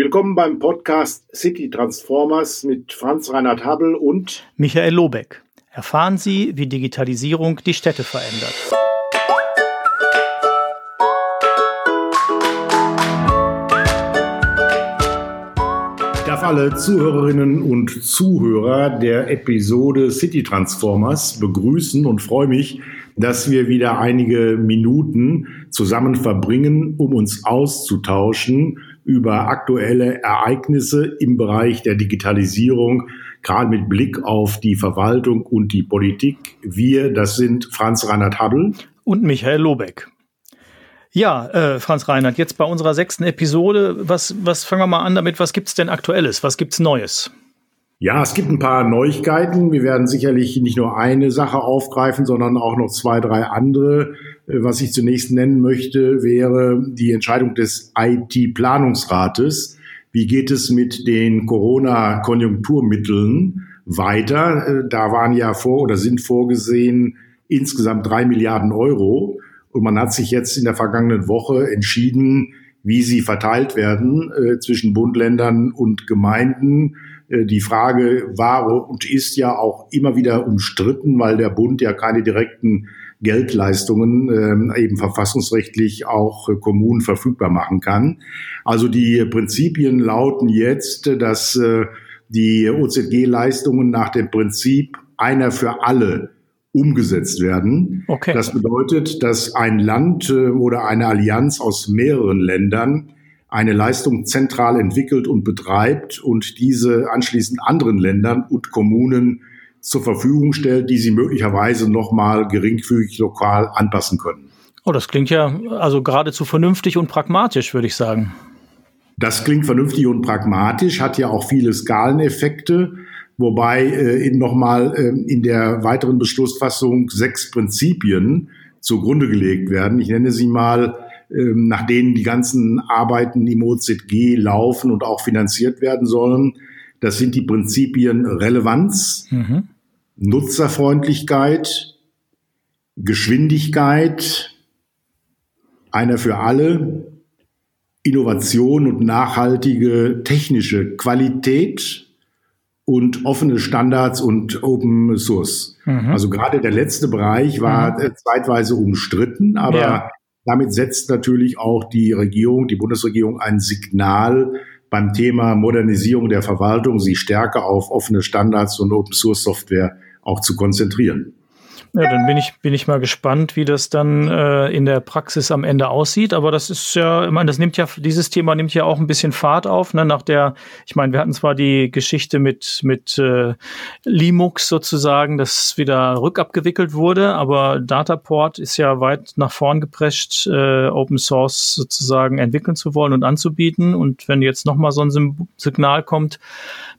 Willkommen beim Podcast City Transformers mit Franz Reinhard Habel und Michael Lobeck. Erfahren Sie, wie Digitalisierung die Städte verändert. Ich darf alle Zuhörerinnen und Zuhörer der Episode City Transformers begrüßen und freue mich, dass wir wieder einige Minuten zusammen verbringen, um uns auszutauschen über aktuelle Ereignisse im Bereich der Digitalisierung, gerade mit Blick auf die Verwaltung und die Politik. Wir, das sind Franz Reinhard Habbel und Michael Lobeck. Ja, äh, Franz Reinhard, jetzt bei unserer sechsten Episode, was, was fangen wir mal an damit, was gibt's denn Aktuelles, was gibt's Neues? Ja, es gibt ein paar Neuigkeiten. Wir werden sicherlich nicht nur eine Sache aufgreifen, sondern auch noch zwei, drei andere. Äh, was ich zunächst nennen möchte, wäre die Entscheidung des IT-Planungsrates. Wie geht es mit den Corona-Konjunkturmitteln weiter? Äh, da waren ja vor oder sind vorgesehen insgesamt drei Milliarden Euro. Und man hat sich jetzt in der vergangenen Woche entschieden, wie sie verteilt werden äh, zwischen Bund, Ländern und Gemeinden. Äh, die Frage war und ist ja auch immer wieder umstritten, weil der Bund ja keine direkten Geldleistungen äh, eben verfassungsrechtlich auch äh, Kommunen verfügbar machen kann. Also die Prinzipien lauten jetzt, dass äh, die OZG-Leistungen nach dem Prinzip einer für alle umgesetzt werden. Okay. Das bedeutet, dass ein Land äh, oder eine Allianz aus mehreren Ländern eine Leistung zentral entwickelt und betreibt und diese anschließend anderen Ländern und Kommunen zur Verfügung stellt, die sie möglicherweise nochmal geringfügig lokal anpassen können. Oh, das klingt ja also geradezu vernünftig und pragmatisch, würde ich sagen. Das klingt vernünftig und pragmatisch, hat ja auch viele Skaleneffekte, wobei äh, nochmal äh, in der weiteren Beschlussfassung sechs Prinzipien zugrunde gelegt werden. Ich nenne sie mal, äh, nach denen die ganzen Arbeiten im OZG laufen und auch finanziert werden sollen. Das sind die Prinzipien Relevanz, mhm. Nutzerfreundlichkeit, Geschwindigkeit, einer für alle, Innovation und nachhaltige technische Qualität und offene Standards und Open Source. Mhm. Also gerade der letzte Bereich war mhm. zeitweise umstritten, aber ja. Damit setzt natürlich auch die Regierung, die Bundesregierung ein Signal, beim Thema Modernisierung der Verwaltung sich stärker auf offene Standards und Open Source Software auch zu konzentrieren. Ja, dann bin ich, bin ich mal gespannt, wie das dann äh, in der Praxis am Ende aussieht. Aber das ist ja, ich meine, das nimmt ja, dieses Thema nimmt ja auch ein bisschen Fahrt auf. Ne? Nach der, ich meine, wir hatten zwar die Geschichte mit, mit äh, Linux sozusagen, das wieder rückabgewickelt wurde, aber Dataport ist ja weit nach vorn geprescht, äh, Open Source sozusagen entwickeln zu wollen und anzubieten. Und wenn jetzt nochmal so ein Signal kommt,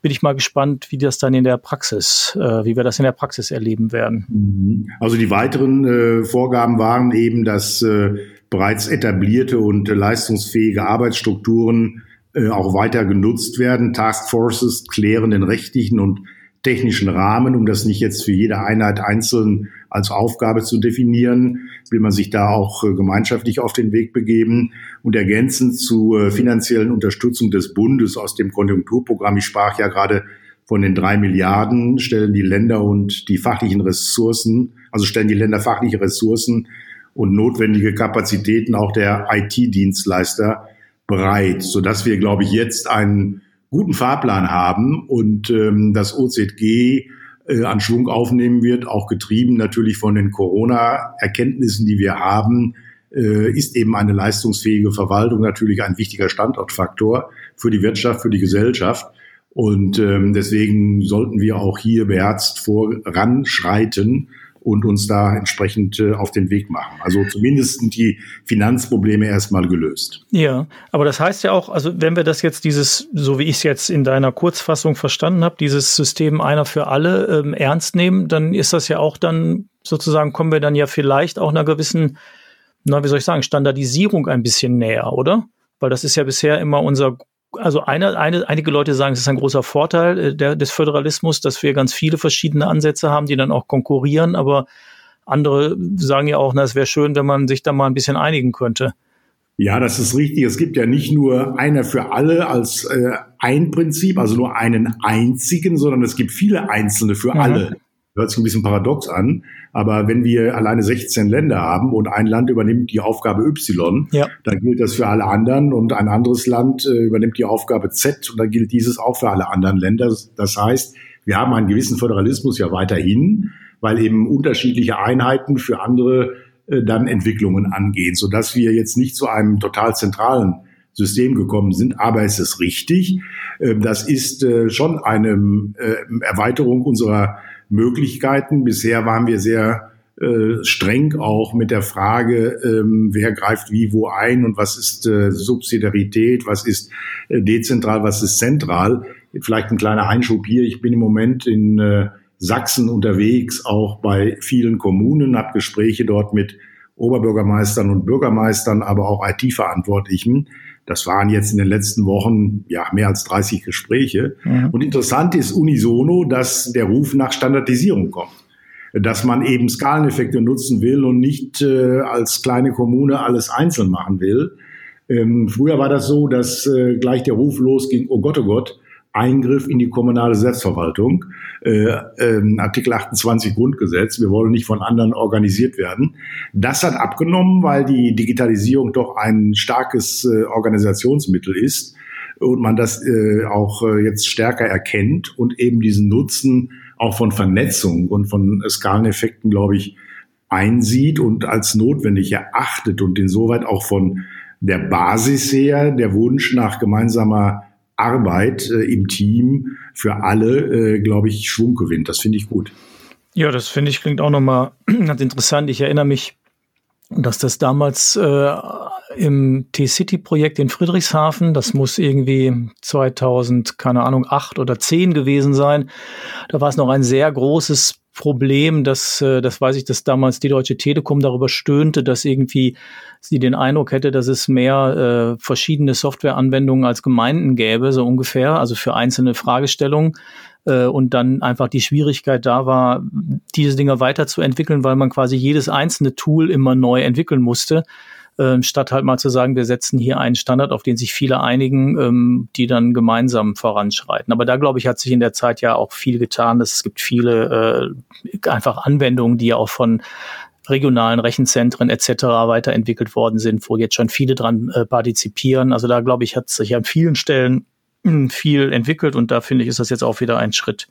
bin ich mal gespannt, wie das dann in der Praxis, äh, wie wir das in der Praxis erleben werden. Mhm. Also die weiteren äh, Vorgaben waren eben, dass äh, bereits etablierte und äh, leistungsfähige Arbeitsstrukturen äh, auch weiter genutzt werden. Taskforces klären den rechtlichen und technischen Rahmen, um das nicht jetzt für jede Einheit einzeln als Aufgabe zu definieren, will man sich da auch gemeinschaftlich auf den Weg begeben und ergänzend zur finanziellen Unterstützung des Bundes aus dem Konjunkturprogramm. Ich sprach ja gerade von den drei Milliarden, stellen die Länder und die fachlichen Ressourcen, also stellen die Länder fachliche Ressourcen und notwendige Kapazitäten auch der IT-Dienstleister bereit, sodass wir, glaube ich, jetzt einen guten Fahrplan haben und ähm, das OZG äh, an Schwung aufnehmen wird, auch getrieben natürlich von den Corona-Erkenntnissen, die wir haben, äh, ist eben eine leistungsfähige Verwaltung natürlich ein wichtiger Standortfaktor für die Wirtschaft, für die Gesellschaft. Und ähm, deswegen sollten wir auch hier beherzt voranschreiten und uns da entsprechend äh, auf den Weg machen. Also zumindest die Finanzprobleme erstmal gelöst. Ja, aber das heißt ja auch, also wenn wir das jetzt dieses, so wie ich es jetzt in deiner Kurzfassung verstanden habe, dieses System einer für alle ähm, ernst nehmen, dann ist das ja auch dann sozusagen, kommen wir dann ja vielleicht auch einer gewissen, na, wie soll ich sagen, Standardisierung ein bisschen näher, oder? Weil das ist ja bisher immer unser also eine, eine, einige Leute sagen, es ist ein großer Vorteil äh, der, des Föderalismus, dass wir ganz viele verschiedene Ansätze haben, die dann auch konkurrieren, aber andere sagen ja auch, na, es wäre schön, wenn man sich da mal ein bisschen einigen könnte. Ja, das ist richtig. Es gibt ja nicht nur einer für alle als äh, ein Prinzip, also nur einen einzigen, sondern es gibt viele einzelne für mhm. alle. Hört sich ein bisschen paradox an, aber wenn wir alleine 16 Länder haben und ein Land übernimmt die Aufgabe Y, ja. dann gilt das für alle anderen und ein anderes Land äh, übernimmt die Aufgabe Z und dann gilt dieses auch für alle anderen Länder. Das heißt, wir haben einen gewissen Föderalismus ja weiterhin, weil eben unterschiedliche Einheiten für andere äh, dann Entwicklungen angehen, so dass wir jetzt nicht zu einem total zentralen System gekommen sind. Aber es ist richtig, äh, das ist äh, schon eine Erweiterung unserer Möglichkeiten. Bisher waren wir sehr streng auch mit der Frage, ähm, wer greift wie wo ein und was ist Subsidiarität, was ist dezentral, was ist zentral. Vielleicht ein kleiner Einschub hier. Ich bin im Moment in Sachsen unterwegs, auch bei vielen Kommunen, habe Gespräche dort mit Oberbürgermeistern und Bürgermeistern, aber auch IT-Verantwortlichen. Das waren jetzt in den letzten Wochen ja mehr als 30 Gespräche. Mhm. Und interessant ist unisono, dass der Ruf nach Standardisierung kommt. Dass man eben Skaleneffekte nutzen will und nicht äh, als kleine Kommune alles einzeln machen will. Ähm, früher war das so, dass äh, gleich der Ruf losging, oh Gott, oh Gott, Eingriff in die kommunale Selbstverwaltung, äh, äh, Artikel 28 Grundgesetz. Wir wollen nicht von anderen organisiert werden. Das hat abgenommen, weil die Digitalisierung doch ein starkes äh, Organisationsmittel ist und man das äh, auch äh, jetzt stärker erkennt und eben diesen Nutzen auch von Vernetzung und von Skaleneffekten, glaube ich, einsieht und als notwendig erachtet und insoweit auch von der Basis her der Wunsch nach gemeinsamer Arbeit äh, im Team für alle, äh, glaube ich, Schwung gewinnt. Das finde ich gut. Ja, das finde ich klingt auch nochmal ganz interessant. Ich erinnere mich, dass das damals äh, im T-City-Projekt in Friedrichshafen, das muss irgendwie 2000, keine Ahnung, acht oder zehn gewesen sein. Da war es noch ein sehr großes Problem, dass, äh, das weiß ich, dass damals die Deutsche Telekom darüber stöhnte, dass irgendwie sie den Eindruck hätte, dass es mehr äh, verschiedene Softwareanwendungen als Gemeinden gäbe, so ungefähr, also für einzelne Fragestellungen. Äh, und dann einfach die Schwierigkeit da war, diese Dinge weiterzuentwickeln, weil man quasi jedes einzelne Tool immer neu entwickeln musste äh, statt halt mal zu sagen, wir setzen hier einen Standard, auf den sich viele einigen, ähm, die dann gemeinsam voranschreiten. Aber da, glaube ich, hat sich in der Zeit ja auch viel getan. Es gibt viele äh, einfach Anwendungen, die ja auch von regionalen Rechenzentren etc. weiterentwickelt worden sind, wo jetzt schon viele dran äh, partizipieren. Also da, glaube ich, hat sich an vielen Stellen hm, viel entwickelt und da finde ich, ist das jetzt auch wieder ein Schritt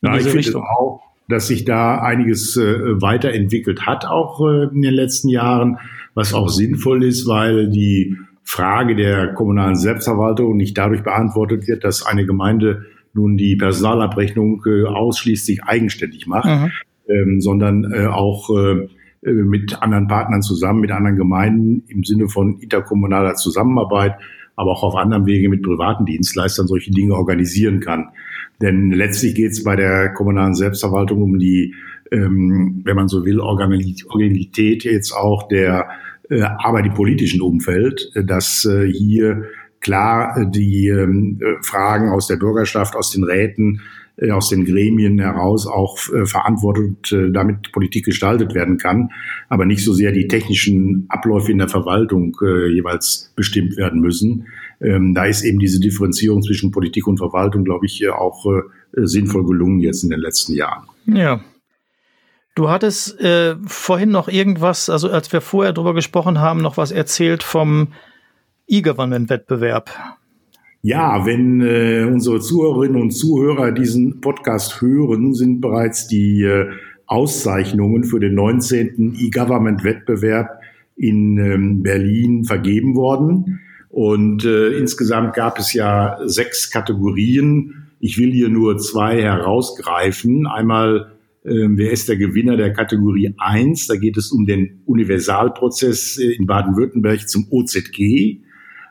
in ja, diese Richtung. Auch, dass sich da einiges äh, weiterentwickelt hat, auch äh, in den letzten Jahren was auch sinnvoll ist, weil die Frage der kommunalen Selbstverwaltung nicht dadurch beantwortet wird, dass eine Gemeinde nun die Personalabrechnung äh, ausschließlich eigenständig macht, mhm. ähm, sondern äh, auch äh, mit anderen Partnern zusammen, mit anderen Gemeinden im Sinne von interkommunaler Zusammenarbeit, aber auch auf anderem Wege mit privaten Dienstleistern solche Dinge organisieren kann. Denn letztlich geht es bei der kommunalen Selbstverwaltung um die ähm, wenn man so will, Originalität jetzt auch der äh, Arbeit im politischen Umfeld, äh, dass äh, hier klar äh, die ähm, äh, Fragen aus der Bürgerschaft, aus den Räten, aus den Gremien heraus auch äh, verantwortet, äh, damit Politik gestaltet werden kann, aber nicht so sehr die technischen Abläufe in der Verwaltung äh, jeweils bestimmt werden müssen. Ähm, da ist eben diese Differenzierung zwischen Politik und Verwaltung, glaube ich, auch äh, sinnvoll gelungen jetzt in den letzten Jahren. Ja, Du hattest äh, vorhin noch irgendwas, also als wir vorher drüber gesprochen haben, noch was erzählt vom E-Government-Wettbewerb. Ja, wenn äh, unsere Zuhörerinnen und Zuhörer diesen Podcast hören, sind bereits die äh, Auszeichnungen für den 19. E-Government-Wettbewerb in ähm, Berlin vergeben worden. Und äh, insgesamt gab es ja sechs Kategorien. Ich will hier nur zwei herausgreifen. Einmal ähm, wer ist der Gewinner der Kategorie 1? Da geht es um den Universalprozess äh, in Baden-Württemberg zum OZG.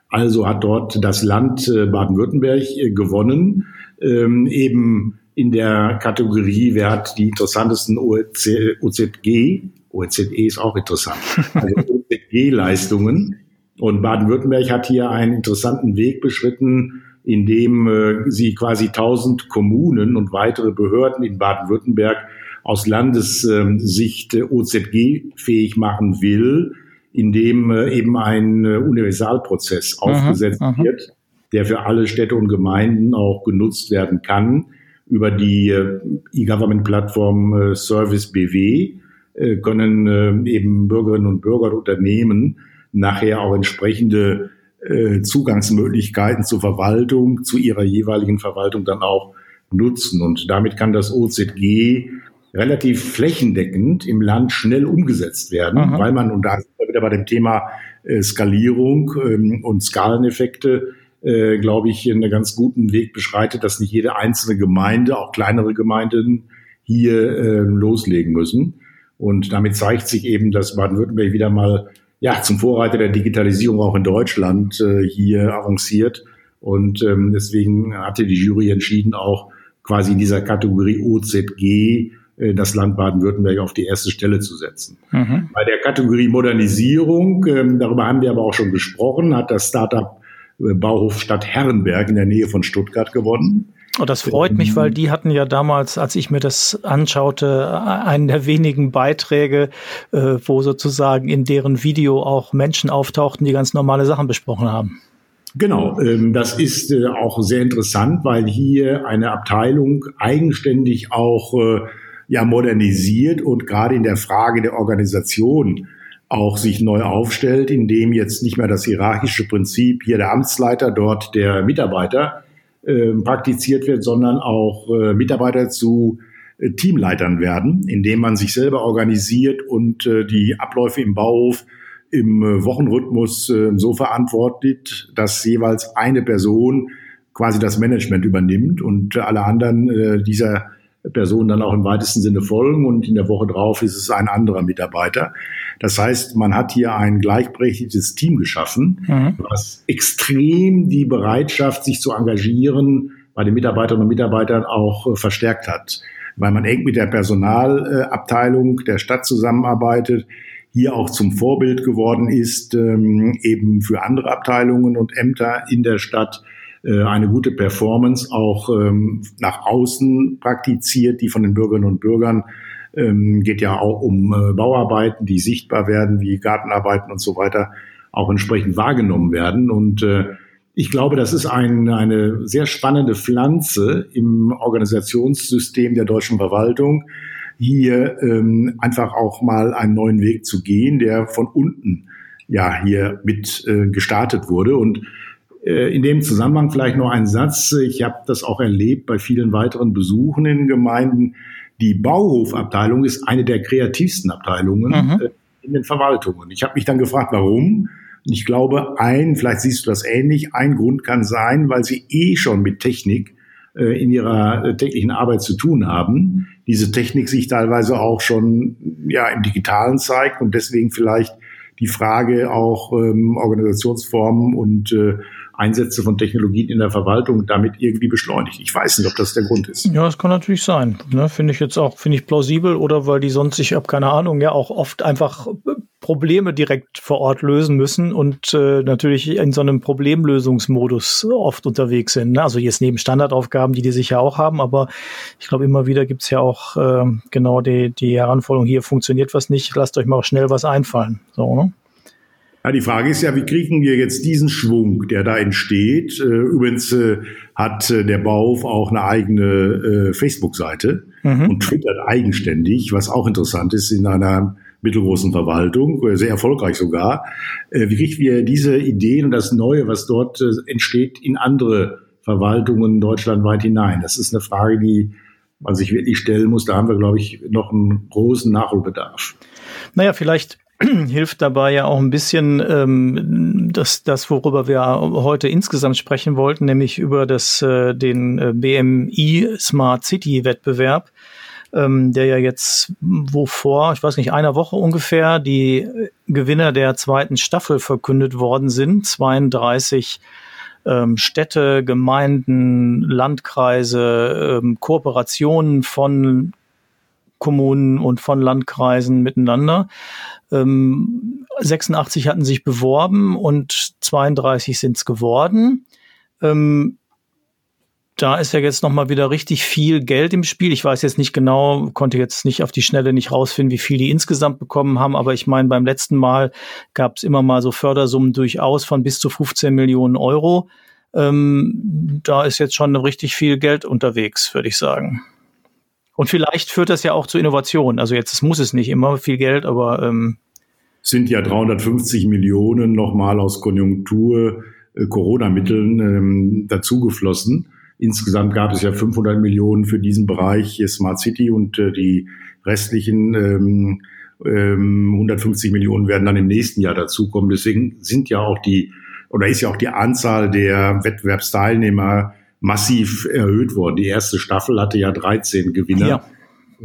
Also hat dort das Land äh, Baden-Württemberg äh, gewonnen. Ähm, eben in der Kategorie, wer hat die interessantesten OZG, OZE ist auch interessant, also OZG-Leistungen. Und Baden-Württemberg hat hier einen interessanten Weg beschritten, indem äh, sie quasi 1000 Kommunen und weitere Behörden in Baden-Württemberg aus Landessicht OZG-fähig machen will, in dem äh, eben ein äh, Universalprozess mhm, aufgesetzt mhm, wird, der für alle Städte und Gemeinden auch genutzt werden kann über die äh, E-Government-Plattform Service BW können eben Bürgerinnen und Bürger und Unternehmen nachher auch entsprechende Zugangsmöglichkeiten zur Verwaltung, zu ihrer jeweiligen Verwaltung dann auch nutzen. Und damit kann das OZG relativ flächendeckend im Land schnell umgesetzt werden, Aha. weil man, und da sind wir wieder bei dem Thema äh, Skalierung ähm, und Skaleneffekte, äh, glaube ich, einen ganz guten Weg beschreitet, dass nicht jede einzelne Gemeinde, auch kleinere Gemeinden, hier äh, loslegen müssen. Und damit zeigt sich eben, dass Baden-Württemberg wieder mal ja, zum Vorreiter der Digitalisierung auch in Deutschland äh, hier avanciert. Und ähm, deswegen hatte die Jury entschieden, auch quasi in dieser Kategorie OZG das Land Baden-Württemberg auf die erste Stelle zu setzen. Mhm. Bei der Kategorie Modernisierung, ähm, darüber haben wir aber auch schon gesprochen, hat das Startup äh, Bauhof Stadt Herrenberg in der Nähe von Stuttgart gewonnen. Oh, das freut mich, weil die hatten ja damals, als ich mir das anschaute, einen der wenigen Beiträge, äh, wo sozusagen in deren Video auch Menschen auftauchten, die ganz normale Sachen besprochen haben. Genau, ähm, das ist auch sehr interessant, weil hier eine Abteilung eigenständig auch ja modernisiert und gerade in der Frage der Organisation auch sich neu aufstellt, indem jetzt nicht mehr das hierarchische Prinzip hier der Amtsleiter, dort der Mitarbeiter äh, praktiziert wird, sondern auch äh, Mitarbeiter zu äh, Teamleitern werden, indem man sich selber organisiert und äh, die Abläufe im Bauhof im äh, Wochenrhythmus äh, so verantwortet, dass jeweils eine Person quasi das Management übernimmt und alle anderen dieser Personen dann auch im weitesten Sinne folgen und in der Woche drauf ist es ein anderer Mitarbeiter. Das heißt, man hat hier ein gleichberechtigtes Team geschaffen, mhm. was extrem die Bereitschaft, sich zu engagieren, bei den Mitarbeiterinnen und Mitarbeitern auch äh, verstärkt hat, weil man eng mit der Personalabteilung der Stadt zusammenarbeitet, hier auch zum Vorbild geworden ist, ähm, eben für andere Abteilungen und Ämter in der Stadt äh, eine gute Performance auch ähm, nach außen praktiziert, die von den Bürgerinnen und Bürgern ähm, geht ja auch um äh, Bauarbeiten, die sichtbar werden, wie Gartenarbeiten und so weiter, auch entsprechend wahrgenommen werden. Und äh, ich glaube, das ist ein, eine sehr spannende Pflanze im Organisationssystem der deutschen Verwaltung, hier ähm, einfach auch mal einen neuen Weg zu gehen, der von unten ja hier mit äh, gestartet wurde. Und in dem Zusammenhang vielleicht noch ein Satz. Ich habe das auch erlebt bei vielen weiteren Besuchen in Gemeinden. Die Bauhofabteilung ist eine der kreativsten Abteilungen mhm. Äh, in den Verwaltungen. Ich habe mich dann gefragt, warum. ich glaube, ein, vielleicht siehst du das ähnlich, ein Grund kann sein, weil sie eh schon mit Technik äh, in ihrer täglichen Arbeit zu tun haben. Diese Technik sich teilweise auch schon ja im Digitalen zeigt und deswegen vielleicht die Frage auch ähm, Organisationsformen und äh, Einsätze von Technologien in der Verwaltung damit irgendwie beschleunigt. Ich weiß nicht, ob das der Grund ist. Ja, das kann natürlich sein. Ne? Finde ich jetzt auch, finde ich plausibel oder weil die sonst, ich habe keine Ahnung, ja auch oft einfach Probleme direkt vor Ort lösen müssen und äh, natürlich in so einem Problemlösungsmodus oft unterwegs sind. Ne? Also jetzt neben Standardaufgaben, die die sicher auch haben, aber ich glaube, immer wieder gibt's ja auch äh, genau die, die Heranforderung, hier funktioniert was nicht, lasst euch mal schnell was einfallen. So, ne? Ja, die Frage ist ja, wie kriegen wir jetzt diesen Schwung, der da entsteht? Äh, übrigens äh, hat äh, der Bauhof auch eine eigene Facebook-Seite mhm. und twittert eigenständig, was auch interessant ist in einer mittelgroßen Verwaltung, sehr erfolgreich sogar. Wie kriegen wir diese Ideen und das Neue, was dort entsteht, in andere Verwaltungen deutschlandweit hinein? Das ist eine Frage, die man sich wirklich stellen muss. Da haben wir, glaube ich, noch einen großen Nachholbedarf. Naja, vielleicht hilft dabei ja auch ein bisschen ähm, das, das, worüber wir heute insgesamt sprechen wollten, nämlich über das, äh, den äh, BMI Smart City Wettbewerb, ähm, der ja jetzt, wovor, ich weiß nicht, einer Woche ungefähr, die Gewinner der zweiten Staffel verkündet worden sind. 32 ähm, Städte, Gemeinden, Landkreise, ähm, Kooperationen von Kommunen und von Landkreisen miteinander. Ähm, 86 hatten sich beworben und 32 sind es geworden. Ähm, da ist ja jetzt nochmal wieder richtig viel Geld im Spiel. Ich weiß jetzt nicht genau, konnte jetzt nicht auf die Schnelle nicht rausfinden, wie viel die insgesamt bekommen haben, aber ich meine, beim letzten Mal gab es immer mal so Fördersummen durchaus von bis zu 15 Millionen Euro. Ähm, da ist jetzt schon richtig viel Geld unterwegs, würde ich sagen. Und vielleicht führt das ja auch zu Innovation. Also jetzt muss es nicht immer viel Geld, aber ähm sind ja 350 Millionen nochmal aus Konjunktur äh, Corona-Mitteln ähm, dazugeflossen. Insgesamt gab es ja 500 Millionen für diesen Bereich Smart City und äh, die restlichen ähm, ähm, 150 Millionen werden dann im nächsten Jahr dazukommen. Deswegen sind ja auch die oder ist ja auch die Anzahl der Wettbewerbsteilnehmer massiv erhöht worden. Die erste Staffel hatte ja 13 Gewinner ja.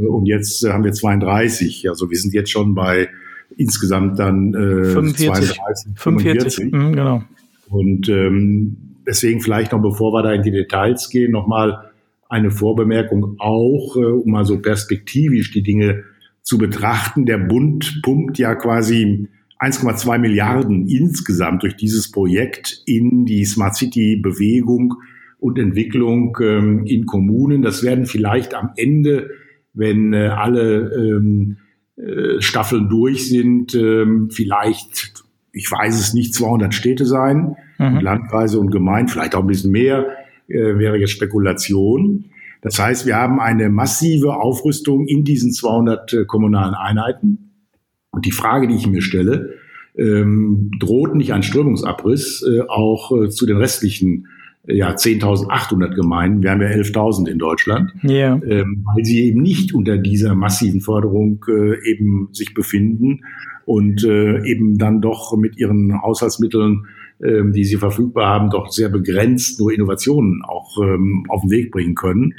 und jetzt äh, haben wir 32. Also wir sind jetzt schon bei insgesamt dann äh, 45, 32, 45. 45. Mhm, genau. Und ähm, deswegen vielleicht noch, bevor wir da in die Details gehen, nochmal eine Vorbemerkung auch, äh, um mal so perspektivisch die Dinge zu betrachten. Der Bund pumpt ja quasi 1,2 Milliarden insgesamt durch dieses Projekt in die Smart City Bewegung und Entwicklung ähm, in Kommunen. Das werden vielleicht am Ende, wenn äh, alle ähm, äh, Staffeln durch sind, ähm, vielleicht ich weiß es nicht, 200 Städte sein, mhm. Landkreise und Gemeinden, vielleicht auch ein bisschen mehr, äh, wäre jetzt Spekulation. Das heißt, wir haben eine massive Aufrüstung in diesen 200 äh, kommunalen Einheiten. Und die Frage, die ich mir stelle, ähm, droht nicht ein Strömungsabriss äh, auch äh, zu den restlichen ja, 10.800 Gemeinden, wir haben ja 11.000 in Deutschland, yeah. ähm, weil sie eben nicht unter dieser massiven Förderung äh, eben sich befinden und äh, eben dann doch mit ihren Haushaltsmitteln, ähm, die sie verfügbar haben, doch sehr begrenzt nur Innovationen auch ähm, auf den Weg bringen können.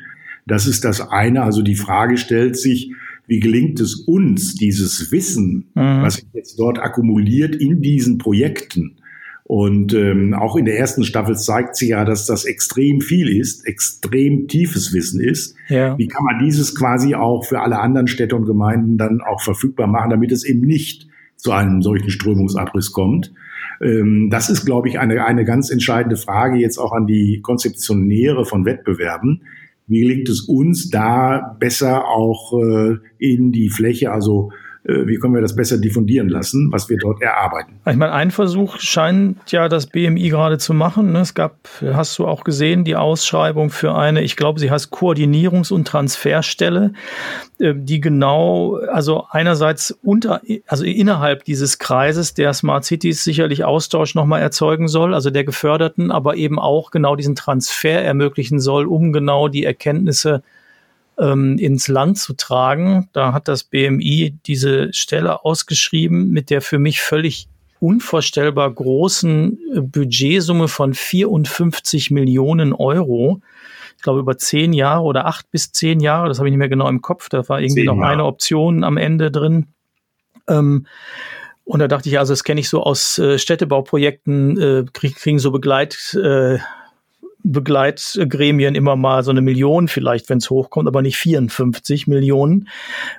Das ist das eine. Also die Frage stellt sich, wie gelingt es uns, dieses Wissen, mhm. was sich jetzt dort akkumuliert in diesen Projekten, und ähm, auch in der ersten Staffel zeigt sich ja, dass das extrem viel ist, extrem tiefes Wissen ist. Ja. Wie kann man dieses quasi auch für alle anderen Städte und Gemeinden dann auch verfügbar machen, damit es eben nicht zu einem solchen Strömungsabriss kommt. Ähm, das ist, glaube ich, eine, eine ganz entscheidende Frage jetzt auch an die Konzeptionäre von Wettbewerben. Wie gelingt es uns da besser auch äh, in die Fläche, also wie können wir das besser diffundieren lassen, was wir dort erarbeiten. Ich meine, ein Versuch scheint ja das BMI gerade zu machen. Ne? Es gab, hast du auch gesehen, die Ausschreibung für eine, ich glaube, sie heißt Koordinierungs- und Transferstelle, äh, die genau, also einerseits unter, also innerhalb dieses Kreises der Smart Cities sicherlich Austausch nochmal erzeugen soll, also der Geförderten, aber eben auch genau diesen Transfer ermöglichen soll, um genau die Erkenntnisse ähm, ins Land zu tragen. Da hat das BMI diese Stelle ausgeschrieben mit der für mich völlig unvorstellbar großen Budgetsumme von 54 Millionen Euro. Ich glaube über zehn Jahre oder acht bis zehn Jahre, das habe ich nicht mehr genau im Kopf. Da war irgendwie noch eine Option am Ende drin. Ähm, und da dachte ich, also das kenne ich so aus äh, Städtebauprojekten, äh, krieg, kriegen so Begleit, äh, Begleitgremien immer mal so eine Million vielleicht, wenn es hochkommt, aber nicht 54 Millionen.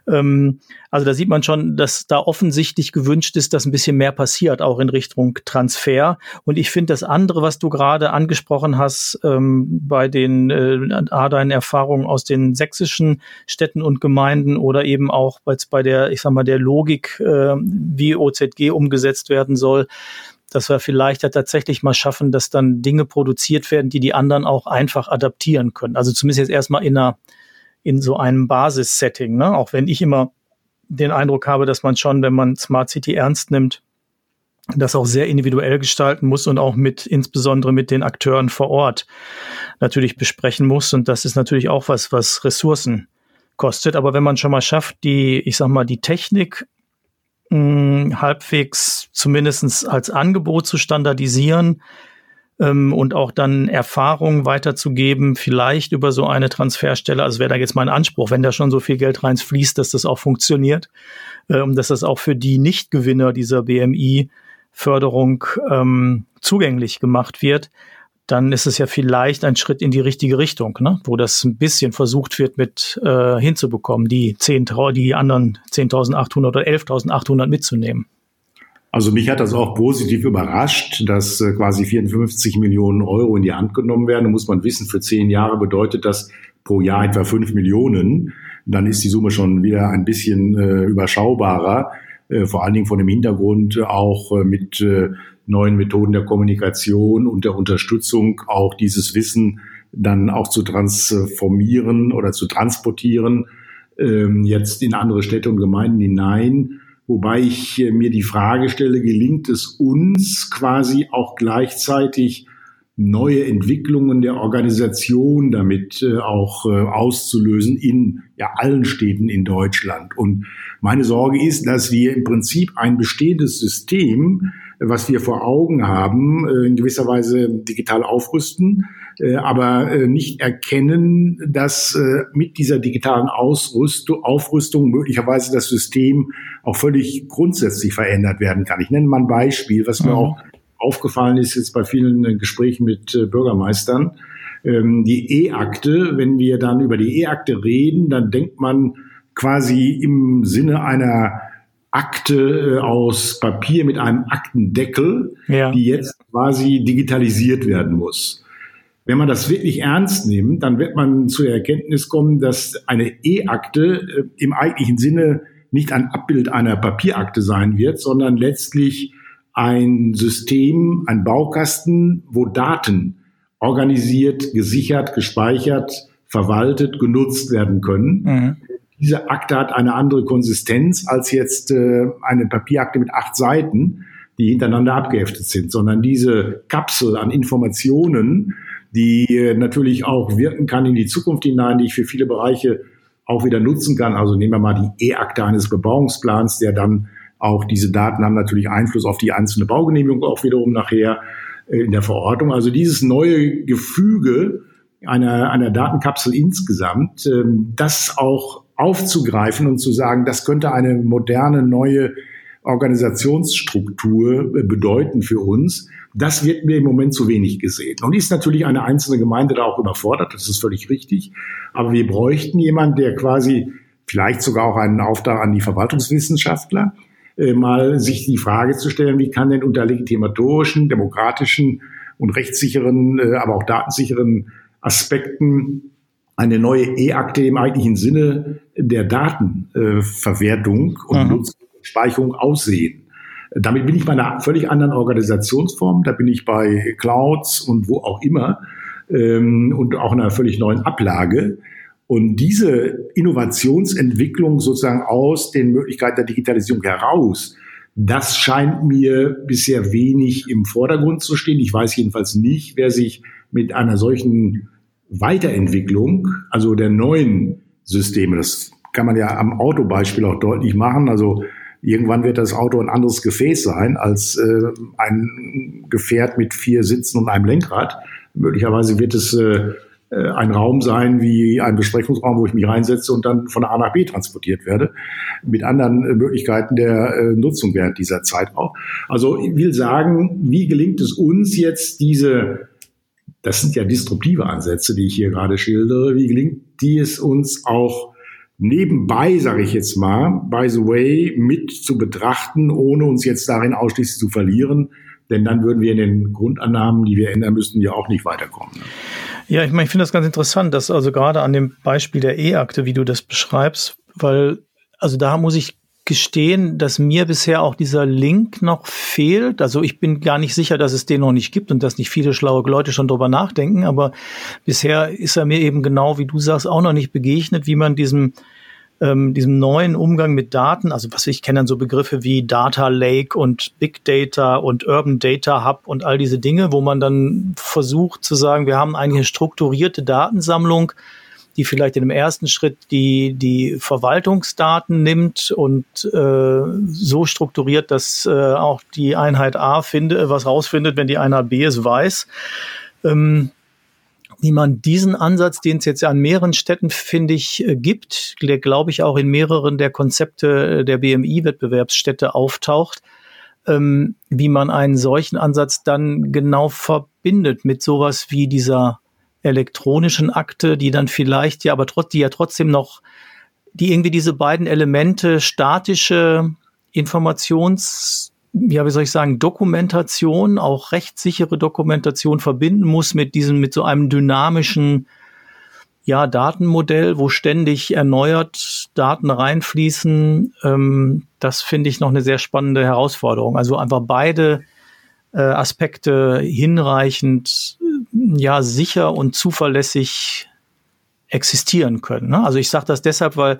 Ähm, also da sieht man schon, dass da offensichtlich gewünscht ist, dass ein bisschen mehr passiert, auch in Richtung Transfer. Und ich finde das andere, was du gerade angesprochen hast, ähm, bei den äh, deinen Erfahrungen aus den sächsischen Städten und Gemeinden oder eben auch bei, der, ich sag mal, der Logik, äh, wie OZG umgesetzt werden soll, dass wir vielleicht ja tatsächlich mal schaffen, dass dann Dinge produziert werden, die die anderen auch einfach adaptieren können. Also zumindest jetzt erstmal in einer, in so einem Basissetting, ne? Auch wenn ich immer den Eindruck habe, dass man schon, wenn man Smart City ernst nimmt, das auch sehr individuell gestalten muss und auch mit, insbesondere mit den Akteuren vor Ort natürlich besprechen muss. Und das ist natürlich auch was, was Ressourcen kostet. Aber wenn man schon mal schafft, die, ich sag mal, die Technik mh, halbwegs zumindestens als Angebot zu standardisieren ähm, und auch dann Erfahrungen weiterzugeben, vielleicht über so eine Transferstelle. Also wäre da jetzt mein Anspruch, wenn da schon so viel Geld reinfließt, dass das auch funktioniert, ähm, dass das auch für die Nichtgewinner dieser BMI-Förderung ähm, zugänglich gemacht wird dann ist es ja vielleicht ein Schritt in die richtige Richtung, ne? wo das ein bisschen versucht wird mit äh, hinzubekommen, die 10, die anderen 10.800 oder 11.800 mitzunehmen. Also mich hat das auch positiv überrascht, dass äh, quasi 54 Millionen Euro in die Hand genommen werden. Da muss man wissen, für zehn Jahre bedeutet das pro Jahr etwa fünf Millionen. Dann ist die Summe schon wieder ein bisschen äh, überschaubarer, äh, vor allen Dingen von dem Hintergrund auch äh, mit äh, neuen Methoden der Kommunikation und der Unterstützung auch dieses Wissen dann auch zu transformieren oder zu transportieren, ähm, jetzt in andere Städte und Gemeinden hinein. Wobei ich äh, mir die Frage stelle, gelingt es uns quasi auch gleichzeitig neue Entwicklungen der Organisation damit äh, auch äh, auszulösen in ja, allen Städten in Deutschland. Und meine Sorge ist, dass wir im Prinzip ein bestehendes System, was wir vor Augen haben, äh, in gewisser Weise digital aufrüsten, äh, aber äh, nicht erkennen, dass mit dieser digitalen Ausrüstung, Aufrüstung möglicherweise das System auch völlig grundsätzlich verändert werden kann. Ich nenne mal ein Beispiel, was mir mhm. auch aufgefallen ist jetzt bei vielen Gesprächen mit Bürgermeistern. Ähm, die E-Akte, wenn wir dann über die E-Akte reden, dann denkt man quasi im Sinne einer Akte äh, aus Papier mit einem Aktendeckel, ja. die jetzt quasi digitalisiert werden muss. Wenn man das wirklich ernst nimmt, dann wird man zur Erkenntnis kommen, dass eine E-Akte äh, im eigentlichen Sinne nicht ein Abbild einer Papierakte sein wird, sondern letztlich ein System, ein Baukasten, wo Daten organisiert, gesichert, gespeichert, verwaltet, genutzt werden können. Mhm diese Akte hat eine andere Konsistenz als jetzt äh, eine Papierakte mit acht Seiten, die hintereinander abgeheftet sind, sondern diese Kapsel an Informationen, die äh, natürlich auch wirken kann in die Zukunft hinein, die ich für viele Bereiche auch wieder nutzen kann. Also nehmen wir mal die E-Akte eines Bebauungsplans, der dann auch diese Daten haben natürlich Einfluss auf die einzelne Baugenehmigung auch wiederum nachher äh, in der Verordnung. Also dieses neue Gefüge einer, einer Datenkapsel insgesamt, ähm, das auch aufzugreifen und zu sagen, das könnte eine moderne neue Organisationsstruktur bedeuten für uns. Das wird mir im Moment zu wenig gesehen. Und ist natürlich eine einzelne Gemeinde da auch überfordert, das ist völlig richtig. Aber wir bräuchten jemanden, der quasi vielleicht sogar auch einen Auftrag an die Verwaltungswissenschaftler, äh, mal sich die Frage zu stellen, wie kann denn unter legitimatorischen, demokratischen und rechtssicheren, äh, aber auch datensicheren Aspekten eine neue E-Akte im eigentlichen Sinne der Datenverwertung äh, und mhm. Speicherung aussehen. Damit bin ich bei einer völlig anderen Organisationsform. Da bin ich bei Clouds und wo auch immer ähm, und auch einer völlig neuen Ablage. Und diese Innovationsentwicklung sozusagen aus den Möglichkeiten der Digitalisierung heraus, das scheint mir bisher wenig im Vordergrund zu stehen. Ich weiß jedenfalls nicht, wer sich mit einer solchen Weiterentwicklung, also der neuen Systeme, das kann man ja am Autobeispiel auch deutlich machen. Also irgendwann wird das Auto ein anderes Gefäß sein als äh, ein Gefährt mit vier Sitzen und einem Lenkrad. Möglicherweise wird es äh, äh, ein Raum sein wie ein Besprechungsraum, wo ich mich reinsetze und dann von A nach B transportiert werde, mit anderen äh, Möglichkeiten der äh, Nutzung während dieser Zeit auch. Also ich will sagen, wie gelingt es uns jetzt, diese das sind ja disruptive Ansätze, die ich hier gerade schildere. Wie gelingt die es uns auch nebenbei, sage ich jetzt mal, by the way, mit zu betrachten, ohne uns jetzt darin ausschließlich zu verlieren? Denn dann würden wir in den Grundannahmen, die wir ändern müssten, ja auch nicht weiterkommen. Ja, ich meine, ich finde das ganz interessant, dass also gerade an dem Beispiel der E-Akte, wie du das beschreibst, weil also da muss ich gestehen, dass mir bisher auch dieser Link noch fehlt. Also ich bin gar nicht sicher, dass es den noch nicht gibt und dass nicht viele schlaue Leute schon drüber nachdenken, aber bisher ist er mir eben genau, wie du sagst, auch noch nicht begegnet, wie man diesem ähm, diesem neuen Umgang mit Daten, also was ich kenne dann so Begriffe wie Data Lake und Big Data und Urban Data Hub und all diese Dinge, wo man dann versucht zu sagen, wir haben eine strukturierte Datensammlung, die vielleicht in dem ersten Schritt die, die Verwaltungsdaten nimmt und äh, so strukturiert, dass äh, auch die Einheit A finde, was rausfindet, wenn die Einheit B es weiß. Ähm, wie man diesen Ansatz, den es jetzt an mehreren Städten, finde ich, äh, gibt, der, glaube ich, auch in mehreren der Konzepte der BMI-Wettbewerbsstädte auftaucht, ähm, wie man einen solchen Ansatz dann genau verbindet mit sowas wie dieser elektronischen Akte, die dann vielleicht ja, aber trotz, die ja trotzdem noch, die irgendwie diese beiden Elemente statische Informations ja, wie soll ich sagen, Dokumentation, auch rechtssichere Dokumentation verbinden muss mit diesem, mit so einem dynamischen ja, Datenmodell, wo ständig erneuert Daten reinfließen, ähm, das finde ich noch eine sehr spannende Herausforderung. Also einfach beide äh, Aspekte hinreichend, ja, sicher und zuverlässig existieren können. Ne? Also ich sage das deshalb, weil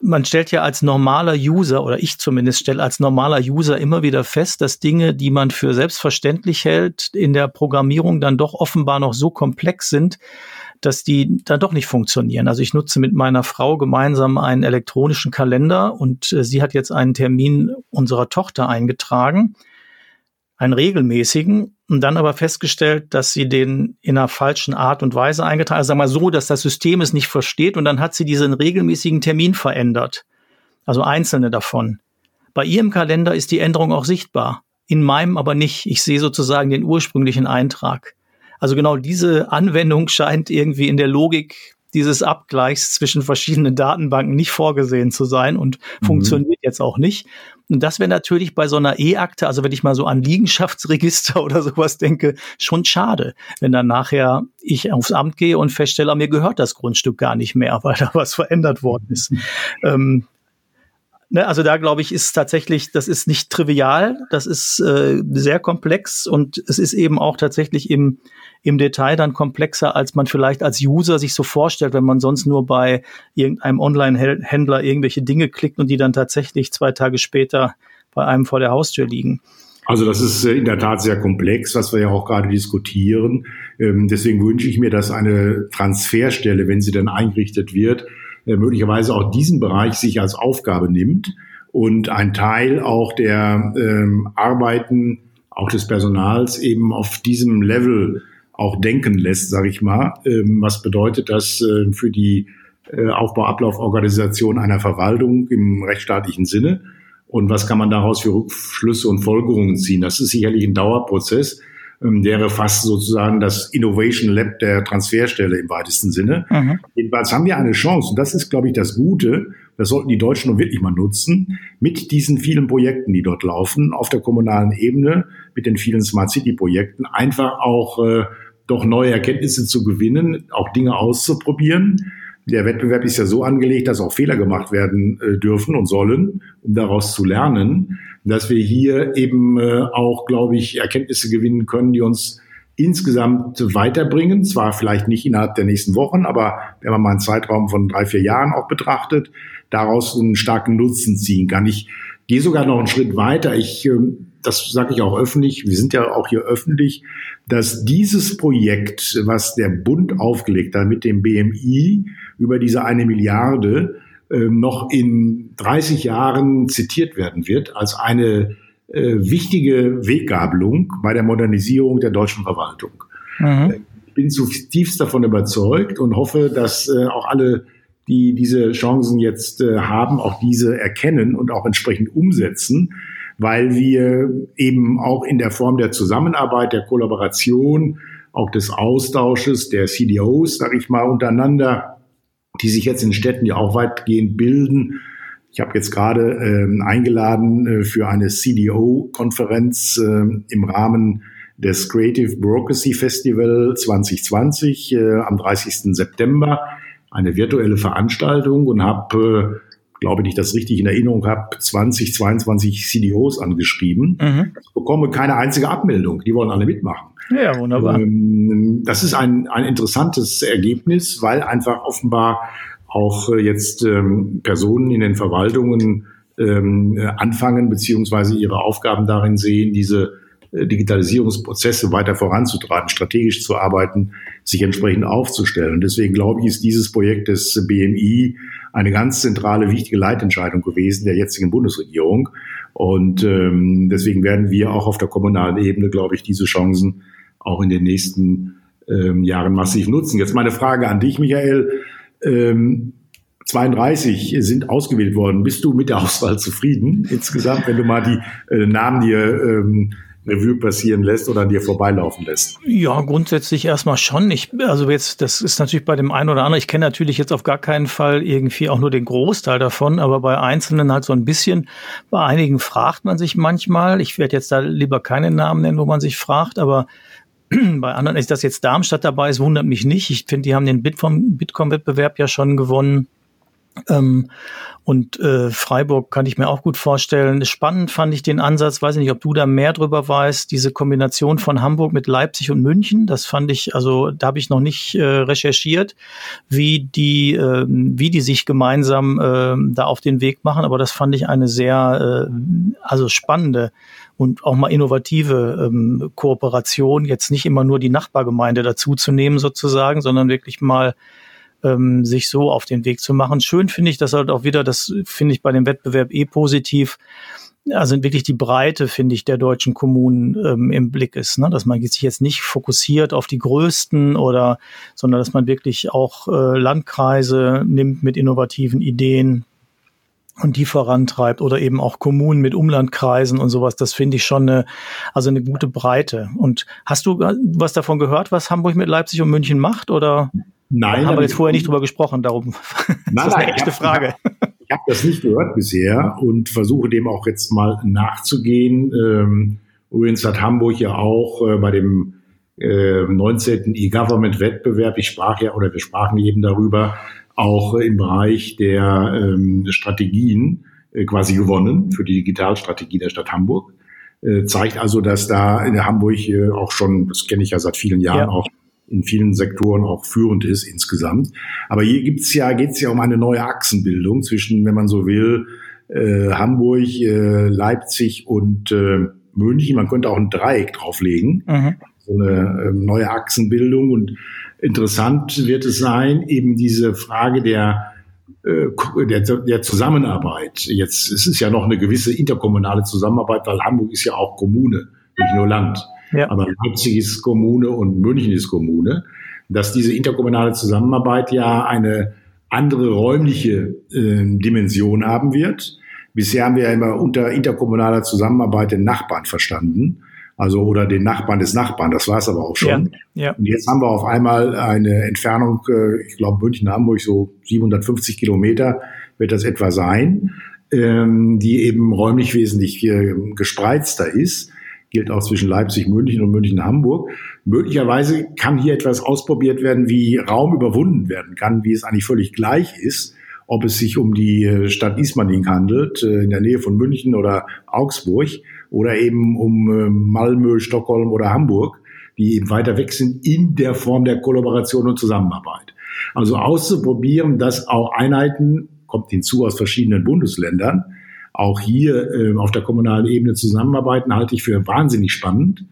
man stellt ja als normaler User, oder ich zumindest stelle als normaler User immer wieder fest, dass Dinge, die man für selbstverständlich hält, in der Programmierung dann doch offenbar noch so komplex sind, dass die dann doch nicht funktionieren. Also ich nutze mit meiner Frau gemeinsam einen elektronischen Kalender und äh, sie hat jetzt einen Termin unserer Tochter eingetragen, einen regelmäßigen, und dann aber festgestellt, dass sie den in einer falschen Art und Weise eingetragen hat. Also sag mal so, dass das System es nicht versteht und dann hat sie diesen regelmäßigen Termin verändert. Also einzelne davon. Bei ihrem Kalender ist die Änderung auch sichtbar. In meinem aber nicht. Ich sehe sozusagen den ursprünglichen Eintrag. Also genau diese Anwendung scheint irgendwie in der Logik dieses Abgleichs zwischen verschiedenen Datenbanken nicht vorgesehen zu sein und mhm. funktioniert jetzt auch nicht. Und das wäre natürlich bei so einer E-Akte, also wenn ich mal so an Liegenschaftsregister oder sowas denke, schon schade, wenn dann nachher ich aufs Amt gehe und feststelle, mir gehört das Grundstück gar nicht mehr, weil da was verändert worden ist. Mhm. Ähm, Ne, also da glaube ich, ist tatsächlich, das ist nicht trivial, das ist äh, sehr komplex und es ist eben auch tatsächlich im, im Detail dann komplexer, als man vielleicht als User sich so vorstellt, wenn man sonst nur bei irgendeinem Online-Händler irgendwelche Dinge klickt und die dann tatsächlich zwei Tage später bei einem vor der Haustür liegen. Also das ist äh, in der Tat sehr komplex, was wir ja auch gerade diskutieren. Ähm, deswegen wünsche ich mir, dass eine Transferstelle, wenn sie dann eingerichtet wird, möglicherweise auch diesen Bereich sich als Aufgabe nimmt und ein Teil auch der ähm, Arbeiten, auch des Personals eben auf diesem Level auch denken lässt, sage ich mal. Ähm, was bedeutet das äh, für die äh, Aufbau-Ablauf-Organisation einer Verwaltung im rechtsstaatlichen Sinne? Und was kann man daraus für Rückschlüsse und Folgerungen ziehen? Das ist sicherlich ein Dauerprozess ähm, wäre fast sozusagen das Innovation Lab der Transferstelle im weitesten Sinne. Mhm. Jedenfalls haben wir eine Chance, und das ist, glaube ich, das Gute, das sollten die Deutschen nun wirklich mal nutzen, mit diesen vielen Projekten, die dort laufen, auf der kommunalen Ebene, mit den vielen Smart City Projekten, einfach auch äh, doch neue Erkenntnisse zu gewinnen, auch Dinge auszuprobieren. Der Wettbewerb ist ja so angelegt, dass auch Fehler gemacht werden äh, dürfen und sollen, um daraus zu lernen dass wir hier eben äh, auch, glaube ich, Erkenntnisse gewinnen können, die uns insgesamt weiterbringen. Zwar vielleicht nicht innerhalb der nächsten Wochen, aber wenn man mal einen Zeitraum von drei, vier Jahren auch betrachtet, daraus einen starken Nutzen ziehen kann. Ich gehe sogar noch einen Schritt weiter. Ich, ähm, das sage ich auch öffentlich, wir sind ja auch hier öffentlich, dass dieses Projekt, was der Bund aufgelegt hat mit dem BMI über diese eine Milliarde, ähm, noch in 30 Jahren zitiert werden wird als eine äh, wichtige Weggabelung bei der Modernisierung der deutschen Verwaltung. Mhm. Ich bin zutiefst davon überzeugt und hoffe, dass äh, auch alle, die diese Chancen jetzt äh, haben, auch diese erkennen und auch entsprechend umsetzen, weil wir eben auch in der Form der Zusammenarbeit, der Kollaboration, auch des Austausches der CDOs, sage ich mal, untereinander die sich jetzt in Städten ja auch weitgehend bilden. Ich habe jetzt gerade ähm, eingeladen äh, für eine CDO-Konferenz äh, im Rahmen des Creative Bureaucracy Festival 2020 äh, am 30. September eine virtuelle Veranstaltung und habe, äh, glaube ich, das richtig in Erinnerung habe, 20, 22 CDOs angeschrieben. Mhm. Ich bekomme keine einzige Abmeldung. Die wollen alle mitmachen. Ja, wunderbar. Ähm, das ist ein, ein interessantes Ergebnis, weil einfach offenbar auch äh, jetzt ähm, Personen in den Verwaltungen ähm, äh, anfangen, beziehungsweise ihre Aufgaben darin sehen, diese äh, Digitalisierungsprozesse weiter voranzutreiben, strategisch zu arbeiten, sich entsprechend aufzustellen. Und deswegen glaube ich, ist dieses Projekt des BMI eine ganz zentrale, wichtige Leitentscheidung gewesen der jetzigen Bundesregierung. Und ähm, deswegen werden wir auch auf der kommunalen Ebene, glaube ich, diese Chancen auch in den nächsten ähm, Jahren massiv nutzen. Jetzt meine Frage an dich, Michael. Ähm, 32 sind ausgewählt worden. Bist du mit der Auswahl zufrieden insgesamt, wenn du mal die äh, Namen dir ähm, Revue passieren lässt oder an dir vorbeilaufen lässt? Ja, grundsätzlich erstmal schon. Ich, also jetzt, das ist natürlich bei dem einen oder anderen, ich kenne natürlich jetzt auf gar keinen Fall irgendwie auch nur den Großteil davon, aber bei Einzelnen halt so ein bisschen. Bei einigen fragt man sich manchmal, ich werde jetzt da lieber keine Namen nennen, wo man sich fragt, aber bei anderen ist das jetzt Darmstadt dabei, es wundert mich nicht. Ich finde, die haben den Bitkom-Wettbewerb ja schon gewonnen. Ähm, und äh, Freiburg kann ich mir auch gut vorstellen. Spannend fand ich den Ansatz, weiß ich nicht, ob du da mehr drüber weißt, diese Kombination von Hamburg mit Leipzig und München. Das fand ich, also da habe ich noch nicht äh, recherchiert, wie die, äh, wie die sich gemeinsam äh, da auf den Weg machen. Aber das fand ich eine sehr, äh, also spannende und auch mal innovative ähm, Kooperation. Jetzt nicht immer nur die Nachbargemeinde dazu zu nehmen sozusagen, sondern wirklich mal ähm, sich so auf den Weg zu machen. Schön finde ich das halt auch wieder, das finde ich bei dem Wettbewerb eh positiv, also wirklich die Breite, finde ich, der deutschen Kommunen ähm, im Blick ist, ne? dass man sich jetzt nicht fokussiert auf die größten oder, sondern dass man wirklich auch äh, Landkreise nimmt mit innovativen Ideen und die vorantreibt oder eben auch Kommunen mit Umlandkreisen und sowas. Das finde ich schon eine, also eine gute Breite. Und hast du was davon gehört, was Hamburg mit Leipzig und München macht oder? Nein. Haben wir jetzt vorher nicht drüber gesprochen, darum. Nein, das ist eine echte Frage. Ich habe das nicht gehört bisher und versuche dem auch jetzt mal nachzugehen. Ähm, übrigens hat Hamburg ja auch äh, bei dem äh, 19. E-Government-Wettbewerb, ich sprach ja, oder wir sprachen eben darüber, auch im Bereich der ähm, Strategien äh, quasi gewonnen für die Digitalstrategie der Stadt Hamburg. Äh, zeigt also, dass da in Hamburg auch schon, das kenne ich ja seit vielen Jahren ja. auch, in vielen Sektoren auch führend ist insgesamt. Aber hier gibt's ja, geht's ja um eine neue Achsenbildung zwischen, wenn man so will, äh, Hamburg, äh, Leipzig und äh, München. Man könnte auch ein Dreieck drauflegen. Mhm. So eine äh, neue Achsenbildung. Und interessant wird es sein, eben diese Frage der äh, der, der Zusammenarbeit. Jetzt es ist ja noch eine gewisse interkommunale Zusammenarbeit, weil Hamburg ist ja auch Kommune, nicht nur Land. Ja. Aber Leipzig ist Kommune und München ist Kommune, dass diese interkommunale Zusammenarbeit ja eine andere räumliche äh, Dimension haben wird. Bisher haben wir ja immer unter interkommunaler Zusammenarbeit den Nachbarn verstanden. Also oder den Nachbarn des Nachbarn, das war es aber auch schon. Ja, ja. Und jetzt haben wir auf einmal eine Entfernung, äh, ich glaube München, Hamburg, so 750 Kilometer wird das etwa sein, ähm, die eben räumlich wesentlich äh, gespreizter ist gilt auch zwischen Leipzig, München und München, Hamburg. Möglicherweise kann hier etwas ausprobiert werden, wie Raum überwunden werden kann, wie es eigentlich völlig gleich ist, ob es sich um die äh, Stadt Ismaning handelt, äh, in der Nähe von München oder Augsburg, oder eben um äh, Malmö, Stockholm oder Hamburg, die eben weiter weg sind in der Form der Kollaboration und Zusammenarbeit. Also auszuprobieren, dass auch Einheiten, kommt hinzu aus verschiedenen Bundesländern, auch hier äh, auf der kommunalen Ebene zusammenarbeiten, halte ich für wahnsinnig spannend.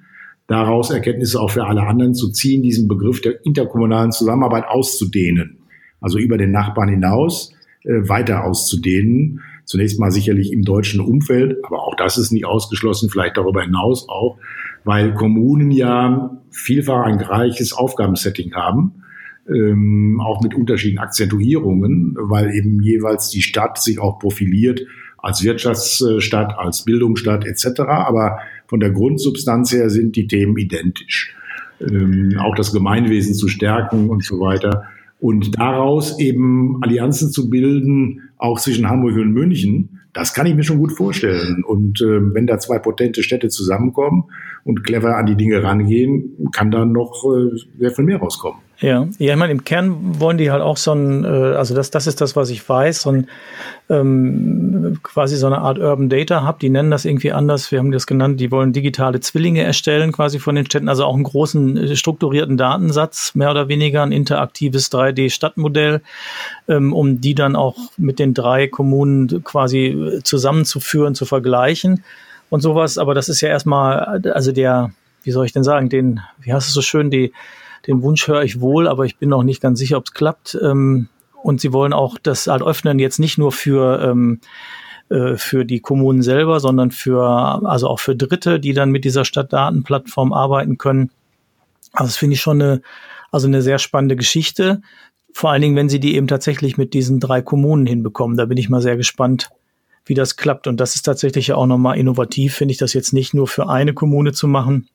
Daraus Erkenntnisse auch für alle anderen zu ziehen, diesen Begriff der interkommunalen Zusammenarbeit auszudehnen. Also über den Nachbarn hinaus äh, weiter auszudehnen. Zunächst mal sicherlich im deutschen Umfeld, aber auch das ist nicht ausgeschlossen, vielleicht darüber hinaus auch, weil Kommunen ja vielfach ein gleiches Aufgabensetting haben, ähm, auch mit unterschiedlichen Akzentuierungen, weil eben jeweils die Stadt sich auch profiliert als Wirtschaftsstadt, als Bildungsstadt etc. Aber von der Grundsubstanz her sind die Themen identisch. Ähm, auch das Gemeinwesen zu stärken und so weiter. Und daraus eben Allianzen zu bilden, auch zwischen Hamburg und München, das kann ich mir schon gut vorstellen. Und äh, wenn da zwei potente Städte zusammenkommen und clever an die Dinge rangehen, kann da noch äh, sehr viel mehr rauskommen. Ja, ja, ich meine, im Kern wollen die halt auch so ein, äh, also das, das ist das, was ich weiß, so ein ähm, quasi so eine Art Urban Data Hub, die nennen das irgendwie anders, wir haben das genannt, die wollen digitale Zwillinge erstellen quasi von den Städten, also auch einen großen äh, strukturierten Datensatz, mehr oder weniger ein interaktives 3D-Stadtmodell, ähm, um die dann auch mit den drei Kommunen quasi zusammenzuführen, zu vergleichen und sowas. Aber das ist ja erstmal, also der, wie soll ich denn sagen, den, wie heißt es so schön, die den Wunsch höre ich wohl, aber ich bin noch nicht ganz sicher, ob es klappt. Ähm, und sie wollen auch das halt öffnen, jetzt nicht nur für, ähm, äh, für die Kommunen selber, sondern für, also auch für Dritte, die dann mit dieser Stadtdatenplattform arbeiten können. Also das finde ich schon eine, also eine sehr spannende Geschichte. Vor allen Dingen, wenn sie die eben tatsächlich mit diesen drei Kommunen hinbekommen. Da bin ich mal sehr gespannt, wie das klappt. Und das ist tatsächlich ja auch nochmal innovativ, finde ich, das jetzt nicht nur für eine Kommune zu machen,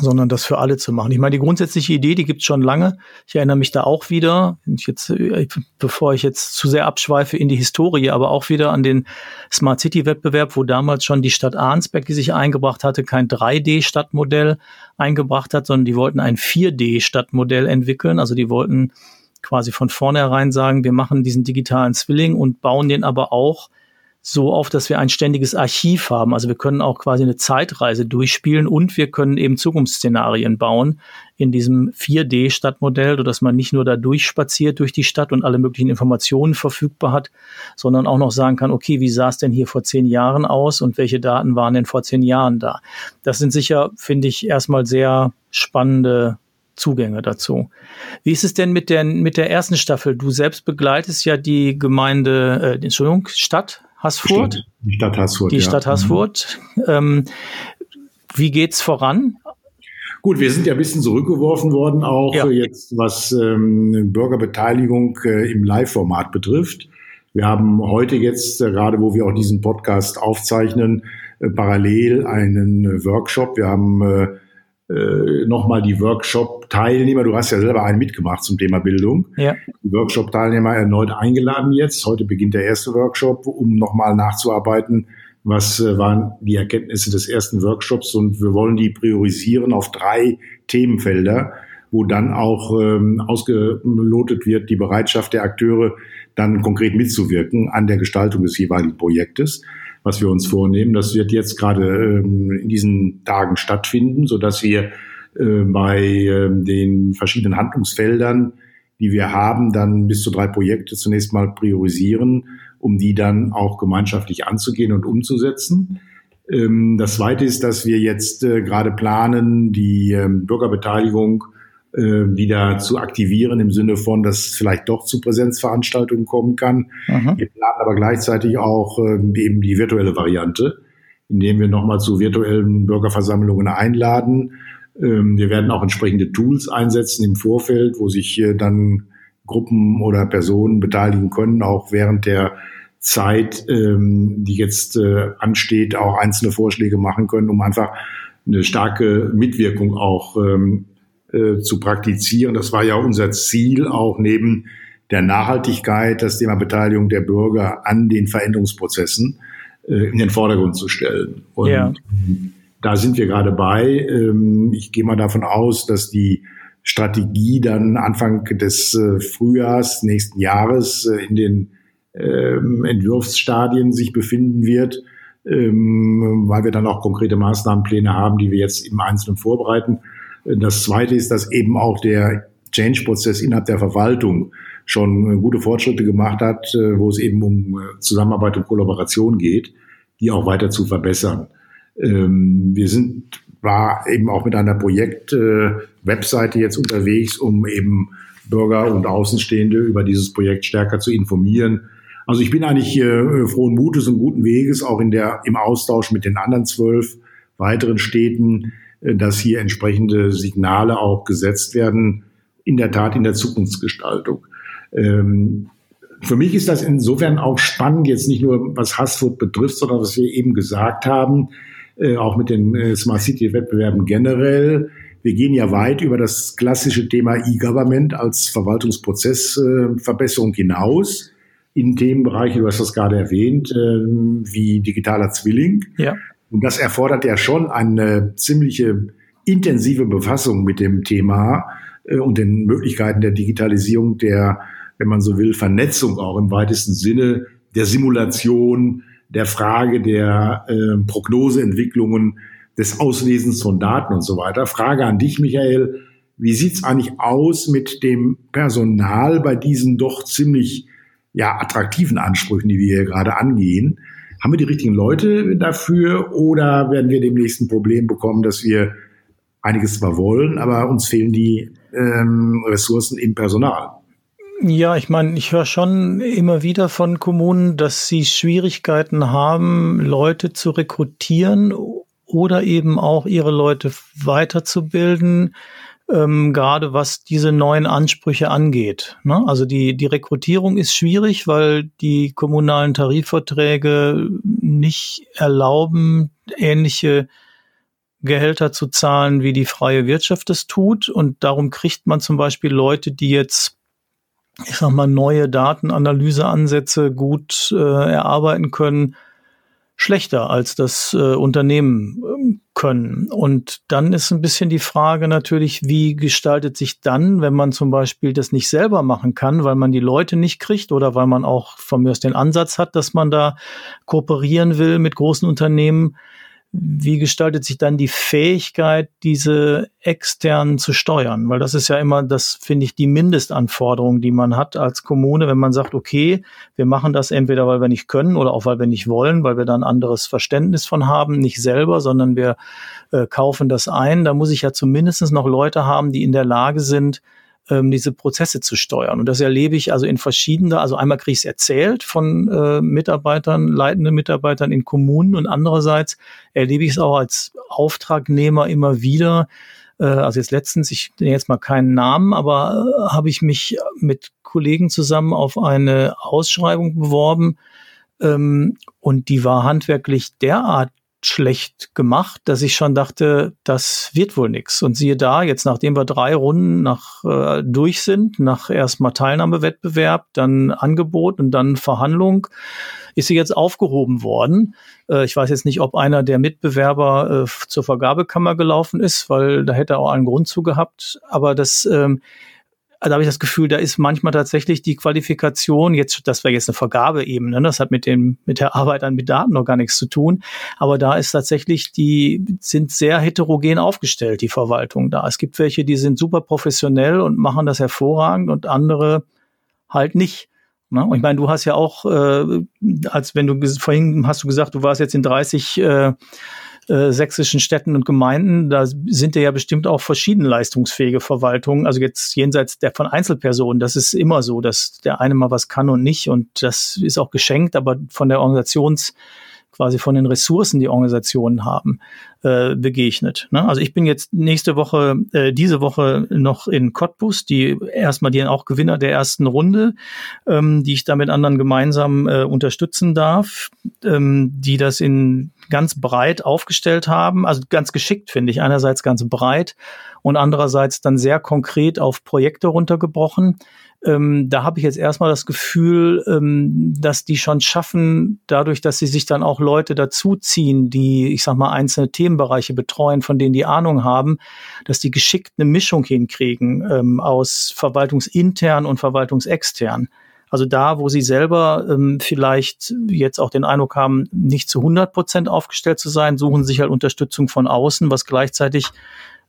sondern das für alle zu machen. Ich meine, die grundsätzliche Idee, die gibt's schon lange. Ich erinnere mich da auch wieder, jetzt, äh, bevor ich jetzt zu sehr abschweife in die Historie, aber auch wieder an den Smart City Wettbewerb, wo damals schon die Stadt Arnsberg, die sich eingebracht hatte, kein 3D-Stadtmodell eingebracht hat, sondern die wollten ein 4D-Stadtmodell entwickeln. Also die wollten quasi von vornherein sagen, wir machen diesen digitalen Zwilling und bauen den aber auch so auf, dass wir ein ständiges Archiv haben. Also wir können auch quasi eine Zeitreise durchspielen und wir können eben Zukunftsszenarien bauen in diesem 4D-Stadtmodell, sodass man nicht nur da durchspaziert durch die Stadt und alle möglichen Informationen verfügbar hat, sondern auch noch sagen kann, okay, wie sah es denn hier vor zehn Jahren aus und welche Daten waren denn vor zehn Jahren da? Das sind sicher, finde ich, erstmal sehr spannende Zugänge dazu. Wie ist es denn mit der, mit der ersten Staffel? Du selbst begleitest ja die Gemeinde, äh, Entschuldigung, Stadt Haßfurt. Stadt, die Stadt Haßfurt. Die ja. Stadt Haßfurt. Ähm, wie geht's voran? Gut, wir sind ja ein bisschen zurückgeworfen worden, auch ja. jetzt was ähm, Bürgerbeteiligung äh, im Live-Format betrifft. Wir haben heute jetzt, äh, gerade wo wir auch diesen Podcast aufzeichnen, äh, parallel einen Workshop. Wir haben äh, nochmal die Workshop-Teilnehmer, du hast ja selber einen mitgemacht zum Thema Bildung, ja. die Workshop-Teilnehmer erneut eingeladen jetzt. Heute beginnt der erste Workshop, um nochmal nachzuarbeiten, was äh, waren die Erkenntnisse des ersten Workshops und wir wollen die priorisieren auf drei Themenfelder, wo dann auch ähm, ausgelotet wird, die Bereitschaft der Akteure, dann konkret mitzuwirken an der Gestaltung des jeweiligen Projektes was wir uns vornehmen. Das wird jetzt gerade ähm, in diesen Tagen stattfinden, so dass wir äh, bei äh, den verschiedenen Handlungsfeldern, die wir haben, dann bis zu drei Projekte zunächst mal priorisieren, um die dann auch gemeinschaftlich anzugehen und umzusetzen. Ähm, das Zweite ist, dass wir jetzt äh, gerade planen, die ähm, Bürgerbeteiligung äh, wieder zu aktivieren im Sinne von, dass es vielleicht doch zu Präsenzveranstaltungen kommen kann. Mhm. Wir planen aber gleichzeitig auch äh, eben die virtuelle Variante, indem wir nochmal zu virtuellen Bürgerversammlungen einladen. Ähm, wir werden auch entsprechende Tools einsetzen im Vorfeld, wo sich äh, dann Gruppen oder Personen beteiligen können, auch während der Zeit, ähm, die jetzt äh, ansteht, auch einzelne Vorschläge machen können, um einfach eine starke Mitwirkung auch ähm, äh, zu praktizieren. Das war ja unser Ziel, auch neben der Nachhaltigkeit, das Thema Beteiligung der Bürger an den Veränderungsprozessen äh, in den Vordergrund zu stellen. Und ja. da sind wir gerade bei. Ähm, ich gehe mal davon aus, dass die Strategie dann Anfang des äh, Frühjahrs nächsten Jahres äh, in den ähm, Entwurfsstadien sich befinden wird, ähm, weil wir dann auch konkrete Maßnahmenpläne haben, die wir jetzt im Einzelnen vorbereiten. Das Zweite ist, dass eben auch der Change-Prozess innerhalb der Verwaltung schon gute Fortschritte gemacht hat, äh, wo es eben um äh, Zusammenarbeit und Kollaboration geht, die auch weiter zu verbessern. Ähm, wir sind war eben auch mit einer Projekt-Webseite jetzt unterwegs, um eben Bürger und Außenstehende über dieses Projekt stärker zu informieren. Also ich bin eigentlich äh, frohen Mutes und guten Weges, auch in der, im Austausch mit den anderen zwölf weiteren Städten, äh, dass hier entsprechende Signale auch gesetzt werden, in der Tat in der Zukunftsgestaltung. Ähm, für mich ist das insofern auch spannend, jetzt nicht nur was Hassfood betrifft, sondern was wir eben gesagt haben, äh, auch mit den äh, Smart City Wettbewerben generell. Wir gehen ja weit über das klassische Thema E-Government als Verwaltungsprozessverbesserung hinaus in Themenbereiche, du hast das gerade erwähnt, ähm, wie digitaler Zwilling. Ja. Und das erfordert ja schon eine ziemliche intensive Befassung mit dem Thema äh, und den Möglichkeiten der Digitalisierung, der, wenn man so will, Vernetzung auch im weitesten Sinne, der Simulation, der Frage der äh, Prognoseentwicklungen, des Auslesens von Daten und so weiter. Frage an dich, Michael. Wie sieht's eigentlich aus mit dem Personal bei diesen doch ziemlich ja, attraktiven Ansprüchen, die wir hier gerade angehen? Haben wir die richtigen Leute dafür oder werden wir demnächst ein Problem bekommen, dass wir einiges zwar wollen, aber uns fehlen die ähm, Ressourcen im Personal? Ja, ich meine, ich höre schon immer wieder von Kommunen, dass sie Schwierigkeiten haben, Leute zu rekrutieren oder eben auch ihre Leute weiterzubilden. Ähm, gerade was diese neuen Ansprüche angeht. Ne? Also die, die Rekrutierung ist schwierig, weil die kommunalen Tarifverträge nicht erlauben, ähnliche Gehälter zu zahlen, wie die freie Wirtschaft es tut. Und darum kriegt man zum Beispiel Leute, die jetzt, ich sag mal, neue Datenanalyseansätze gut äh, erarbeiten können, schlechter als das äh, Unternehmen äh, können. Und dann ist ein bisschen die Frage natürlich, wie gestaltet sich dann, wenn man zum Beispiel das nicht selber machen kann, weil man die Leute nicht kriegt oder weil man auch von mir aus den Ansatz hat, dass man da kooperieren will mit großen Unternehmen, wie gestaltet sich dann die Fähigkeit, diese externen zu steuern? Weil das ist ja immer, das finde ich, die Mindestanforderung, die man hat als Kommune, wenn man sagt, okay, wir machen das entweder, weil wir nicht können oder auch weil wir nicht wollen, weil wir da ein anderes Verständnis von haben, nicht selber, sondern wir äh, kaufen das ein. Da muss ich ja zumindest noch Leute haben, die in der Lage sind, ähm, diese Prozesse zu steuern. Und das erlebe ich also in verschiedene, also einmal kriege ich es erzählt von äh, Mitarbeitern, leitenden Mitarbeitern in Kommunen und andererseits erlebe ich es auch als Auftragnehmer immer wieder. Äh, also jetzt letztens, ich nenne jetzt mal keinen Namen, aber äh, habe ich mich mit Kollegen zusammen auf eine Ausschreibung beworben, ähm, und die war handwerklich derart schlecht gemacht, dass ich schon dachte, das wird wohl nix. Und siehe da, jetzt nachdem wir drei Runden nach äh, durch sind, nach erstmal Teilnahmewettbewerb, dann Angebot und dann Verhandlung, ist sie jetzt aufgehoben worden. Äh, ich weiß jetzt nicht, ob einer der Mitbewerber äh, zur Vergabekammer gelaufen ist, weil da hätte er auch einen Grund zu gehabt. Aber das ähm, da habe ich das Gefühl, da ist manchmal tatsächlich die Qualifikation, jetzt, das wäre jetzt eine Vergabeebene, ne? das hat mit dem, mit der Arbeit an mit Daten noch gar nichts zu tun. Aber da ist tatsächlich, die sind sehr heterogen aufgestellt, die Verwaltung da. Es gibt welche, die sind super professionell und machen das hervorragend und andere halt nicht. Ne? Und ich meine, du hast ja auch, äh, als wenn du vorhin hast du gesagt, du warst jetzt in 30 äh, äh, sächsischen Städten und Gemeinden, da sind ja bestimmt auch verschiedene leistungsfähige Verwaltungen. Also jetzt jenseits der von Einzelpersonen, das ist immer so, dass der eine mal was kann und nicht. Und das ist auch geschenkt, aber von der Organisations quasi von den Ressourcen, die Organisationen haben, äh, begegnet. Ne? Also ich bin jetzt nächste Woche, äh, diese Woche noch in Cottbus, die erstmal die auch Gewinner der ersten Runde, ähm, die ich da mit anderen gemeinsam äh, unterstützen darf, ähm, die das in ganz breit aufgestellt haben, also ganz geschickt finde ich, einerseits ganz breit und andererseits dann sehr konkret auf Projekte runtergebrochen ähm, da habe ich jetzt erstmal das Gefühl, ähm, dass die schon schaffen, dadurch, dass sie sich dann auch Leute dazuziehen, die, ich sag mal, einzelne Themenbereiche betreuen, von denen die Ahnung haben, dass die geschickt eine Mischung hinkriegen ähm, aus verwaltungsintern und verwaltungsextern. Also da, wo sie selber ähm, vielleicht jetzt auch den Eindruck haben, nicht zu 100 Prozent aufgestellt zu sein, suchen sich halt Unterstützung von außen, was gleichzeitig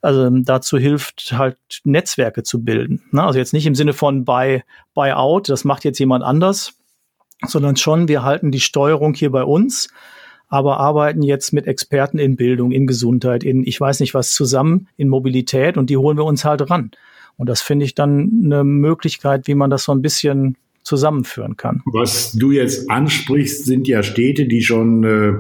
also ähm, dazu hilft, halt Netzwerke zu bilden. Ne? Also jetzt nicht im Sinne von Buy, Buy Out, das macht jetzt jemand anders, sondern schon, wir halten die Steuerung hier bei uns, aber arbeiten jetzt mit Experten in Bildung, in Gesundheit, in ich weiß nicht was zusammen, in Mobilität und die holen wir uns halt ran. Und das finde ich dann eine Möglichkeit, wie man das so ein bisschen zusammenführen kann. Was du jetzt ansprichst, sind ja Städte, die schon äh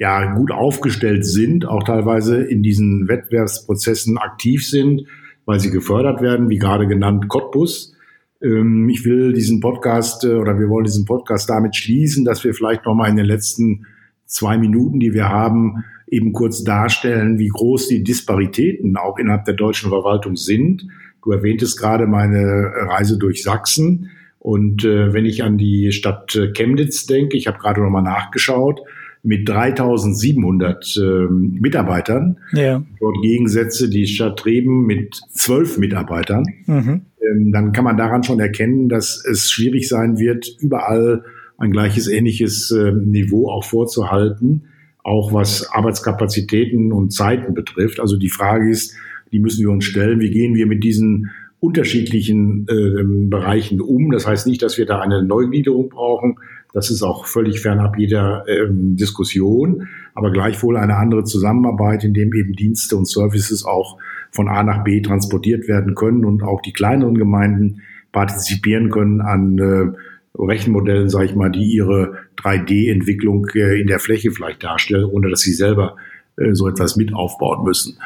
ja gut aufgestellt sind, auch teilweise in diesen Wettbewerbsprozessen aktiv sind, weil sie gefördert werden, wie gerade genannt Cottbus. Ähm, ich will diesen Podcast äh, oder wir wollen diesen Podcast damit schließen, dass wir vielleicht noch mal in den letzten zwei Minuten, die wir haben, eben kurz darstellen, wie groß die Disparitäten auch innerhalb der deutschen Verwaltung sind. Du erwähntest gerade meine Reise durch Sachsen. Und äh, wenn ich an die Stadt Chemnitz denke, ich habe gerade noch mal nachgeschaut, mit 3700 ähm, Mitarbeitern. Ja. Dort Gegensätze die Stadt Reben mit zwölf Mitarbeitern. Mhm. Ähm, dann kann man daran schon erkennen, dass es schwierig sein wird, überall ein gleiches, ähnliches äh, Niveau auch vorzuhalten, auch was Arbeitskapazitäten und Zeiten betrifft. Also die Frage ist, die müssen wir uns stellen, wie gehen wir mit diesen unterschiedlichen äh, Bereichen um. Das heißt nicht, dass wir da eine Neugliederung brauchen, das ist auch völlig fernab jeder ähm, Diskussion, aber gleichwohl eine andere Zusammenarbeit, in dem eben Dienste und Services auch von A nach B transportiert werden können und auch die kleineren Gemeinden partizipieren können an äh, Rechenmodellen, sage ich mal, die ihre 3D-Entwicklung äh, in der Fläche vielleicht darstellen, ohne dass sie selber äh, so etwas mit aufbauen müssen.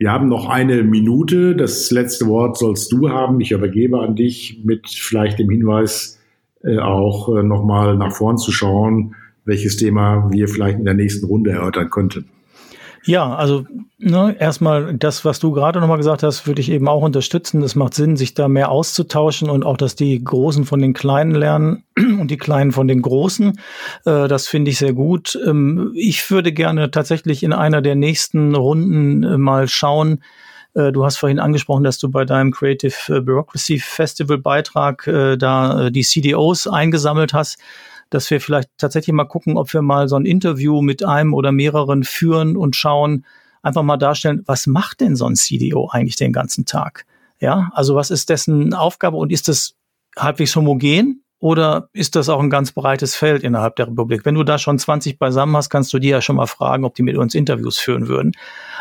Wir haben noch eine Minute. Das letzte Wort sollst du haben. Ich übergebe an dich mit vielleicht dem Hinweis, äh, auch äh, nochmal nach vorn zu schauen, welches Thema wir vielleicht in der nächsten Runde erörtern könnten. Ja, also ne, erstmal das, was du gerade nochmal gesagt hast, würde ich eben auch unterstützen. Es macht Sinn, sich da mehr auszutauschen und auch, dass die Großen von den Kleinen lernen und die Kleinen von den Großen. Äh, das finde ich sehr gut. Ähm, ich würde gerne tatsächlich in einer der nächsten Runden äh, mal schauen, äh, Du hast vorhin angesprochen, dass du bei deinem Creative äh, Bureaucracy Festival Beitrag äh, da äh, die CDOs eingesammelt hast dass wir vielleicht tatsächlich mal gucken, ob wir mal so ein Interview mit einem oder mehreren führen und schauen, einfach mal darstellen, was macht denn so ein CDO eigentlich den ganzen Tag? Ja, also was ist dessen Aufgabe und ist das halbwegs homogen? Oder ist das auch ein ganz breites Feld innerhalb der Republik? Wenn du da schon 20 beisammen hast, kannst du die ja schon mal fragen, ob die mit uns Interviews führen würden.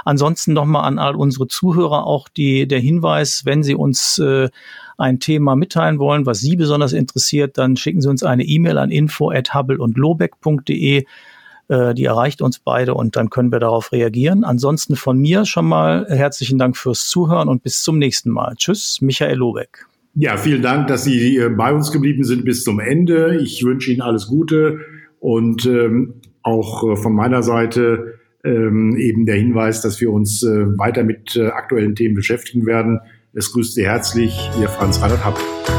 Ansonsten nochmal an all unsere Zuhörer auch die, der Hinweis, wenn sie uns äh, ein Thema mitteilen wollen, was Sie besonders interessiert, dann schicken Sie uns eine E-Mail an info@hubble und lobeck.de. Äh, die erreicht uns beide und dann können wir darauf reagieren. Ansonsten von mir schon mal herzlichen Dank fürs Zuhören und bis zum nächsten Mal. Tschüss, Michael Lobeck. Ja, vielen Dank, dass Sie äh, bei uns geblieben sind bis zum Ende. Ich wünsche Ihnen alles Gute und ähm, auch äh, von meiner Seite ähm, eben der Hinweis, dass wir uns äh, weiter mit äh, aktuellen Themen beschäftigen werden. Es grüßt Sie herzlich, Ihr Franz Reinhard Happ.